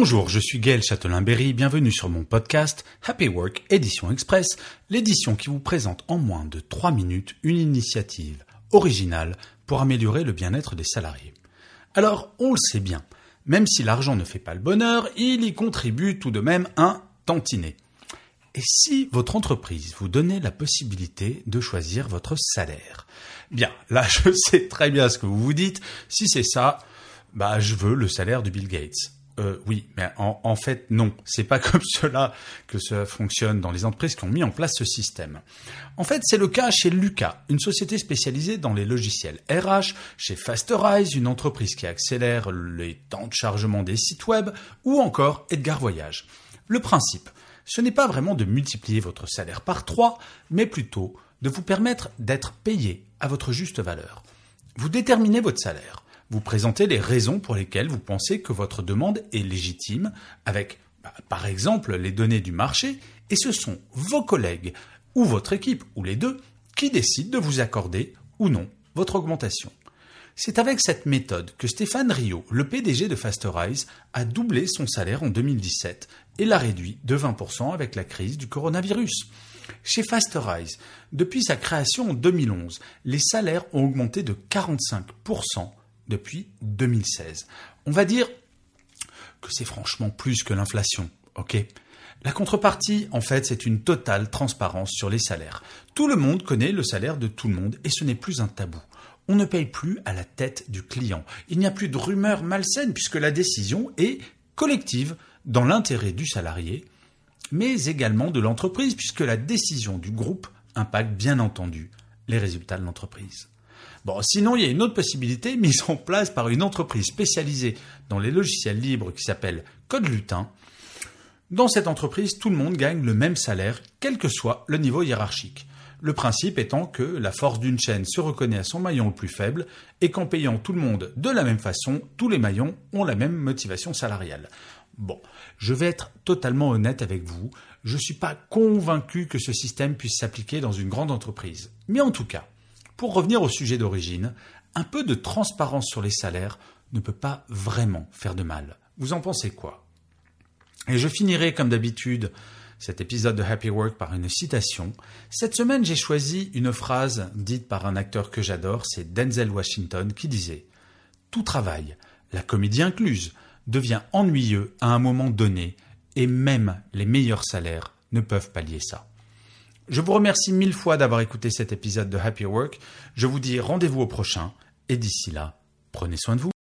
Bonjour, je suis Gaël Châtelain-Berry, bienvenue sur mon podcast Happy Work Édition Express, l'édition qui vous présente en moins de 3 minutes une initiative originale pour améliorer le bien-être des salariés. Alors, on le sait bien, même si l'argent ne fait pas le bonheur, il y contribue tout de même un tantinet. Et si votre entreprise vous donnait la possibilité de choisir votre salaire? Bien, là je sais très bien ce que vous vous dites, si c'est ça, bah je veux le salaire de Bill Gates. Euh, oui, mais en, fait non, c'est pas comme cela que cela fonctionne dans les entreprises qui ont mis en place ce système. En fait, c'est le cas chez Lucas, une société spécialisée dans les logiciels RH, chez Fasterize, une entreprise qui accélère les temps de chargement des sites web, ou encore Edgar Voyage. Le principe, ce n'est pas vraiment de multiplier votre salaire par trois, mais plutôt de vous permettre d'être payé à votre juste valeur. Vous déterminez votre salaire. Vous présentez les raisons pour lesquelles vous pensez que votre demande est légitime, avec bah, par exemple les données du marché, et ce sont vos collègues ou votre équipe, ou les deux, qui décident de vous accorder ou non votre augmentation. C'est avec cette méthode que Stéphane Rio, le PDG de Fasterize, a doublé son salaire en 2017 et l'a réduit de 20% avec la crise du coronavirus. Chez Fasterize, depuis sa création en 2011, les salaires ont augmenté de 45% depuis 2016. On va dire que c'est franchement plus que l'inflation, ok? La contrepartie, en fait, c'est une totale transparence sur les salaires. Tout le monde connaît le salaire de tout le monde et ce n'est plus un tabou. On ne paye plus à la tête du client. Il n'y a plus de rumeurs malsaines puisque la décision est collective dans l'intérêt du salarié, mais également de l'entreprise puisque la décision du groupe impacte bien entendu les résultats de l'entreprise. Bon, sinon, il y a une autre possibilité mise en place par une entreprise spécialisée dans les logiciels libres qui s'appelle Code Lutin. Dans cette entreprise, tout le monde gagne le même salaire, quel que soit le niveau hiérarchique. Le principe étant que la force d'une chaîne se reconnaît à son maillon le plus faible et qu'en payant tout le monde de la même façon, tous les maillons ont la même motivation salariale. Bon, je vais être totalement honnête avec vous, je ne suis pas convaincu que ce système puisse s'appliquer dans une grande entreprise. Mais en tout cas, pour revenir au sujet d'origine, un peu de transparence sur les salaires ne peut pas vraiment faire de mal. Vous en pensez quoi? Et je finirai comme d'habitude cet épisode de Happy Work par une citation. Cette semaine, j'ai choisi une phrase dite par un acteur que j'adore, c'est Denzel Washington qui disait Tout travail, la comédie incluse, devient ennuyeux à un moment donné et même les meilleurs salaires ne peuvent pallier ça. Je vous remercie mille fois d'avoir écouté cet épisode de Happy Work. Je vous dis rendez-vous au prochain et d'ici là, prenez soin de vous.